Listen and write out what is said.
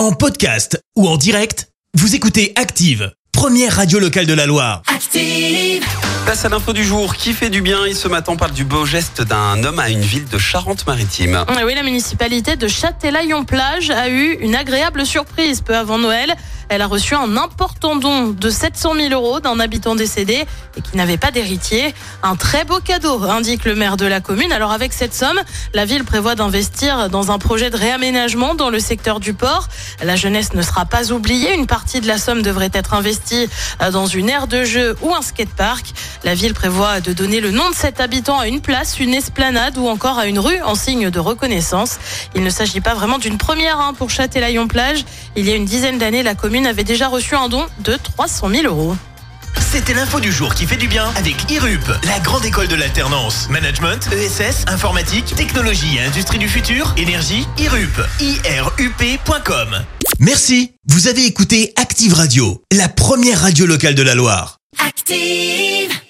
En podcast ou en direct, vous écoutez Active, première radio locale de la Loire. Active. Place à l'info du jour qui fait du bien? Et ce matin on parle du beau geste d'un homme à une ville de Charente-Maritime. Ah Oui, la municipalité de Châtelaillon-Plage a eu une agréable surprise peu avant Noël. Elle a reçu un important don de 700 000 euros d'un habitant décédé et qui n'avait pas d'héritier. Un très beau cadeau, indique le maire de la commune. Alors avec cette somme, la ville prévoit d'investir dans un projet de réaménagement dans le secteur du port. La jeunesse ne sera pas oubliée. Une partie de la somme devrait être investie euh, dans une aire de jeu ou un skatepark. La ville prévoit de donner le nom de cet habitant à une place, une esplanade ou encore à une rue en signe de reconnaissance. Il ne s'agit pas vraiment d'une première hein, pour Châtelaillon-Plage. Il y a une dizaine d'années, la commune avait déjà reçu un don de 300 000 euros. C'était l'info du jour qui fait du bien avec IRUP, la grande école de l'alternance. Management, ESS, informatique, technologie et industrie du futur, énergie, IRUP. IRUP.com. Merci. Vous avez écouté Active Radio, la première radio locale de la Loire. Active.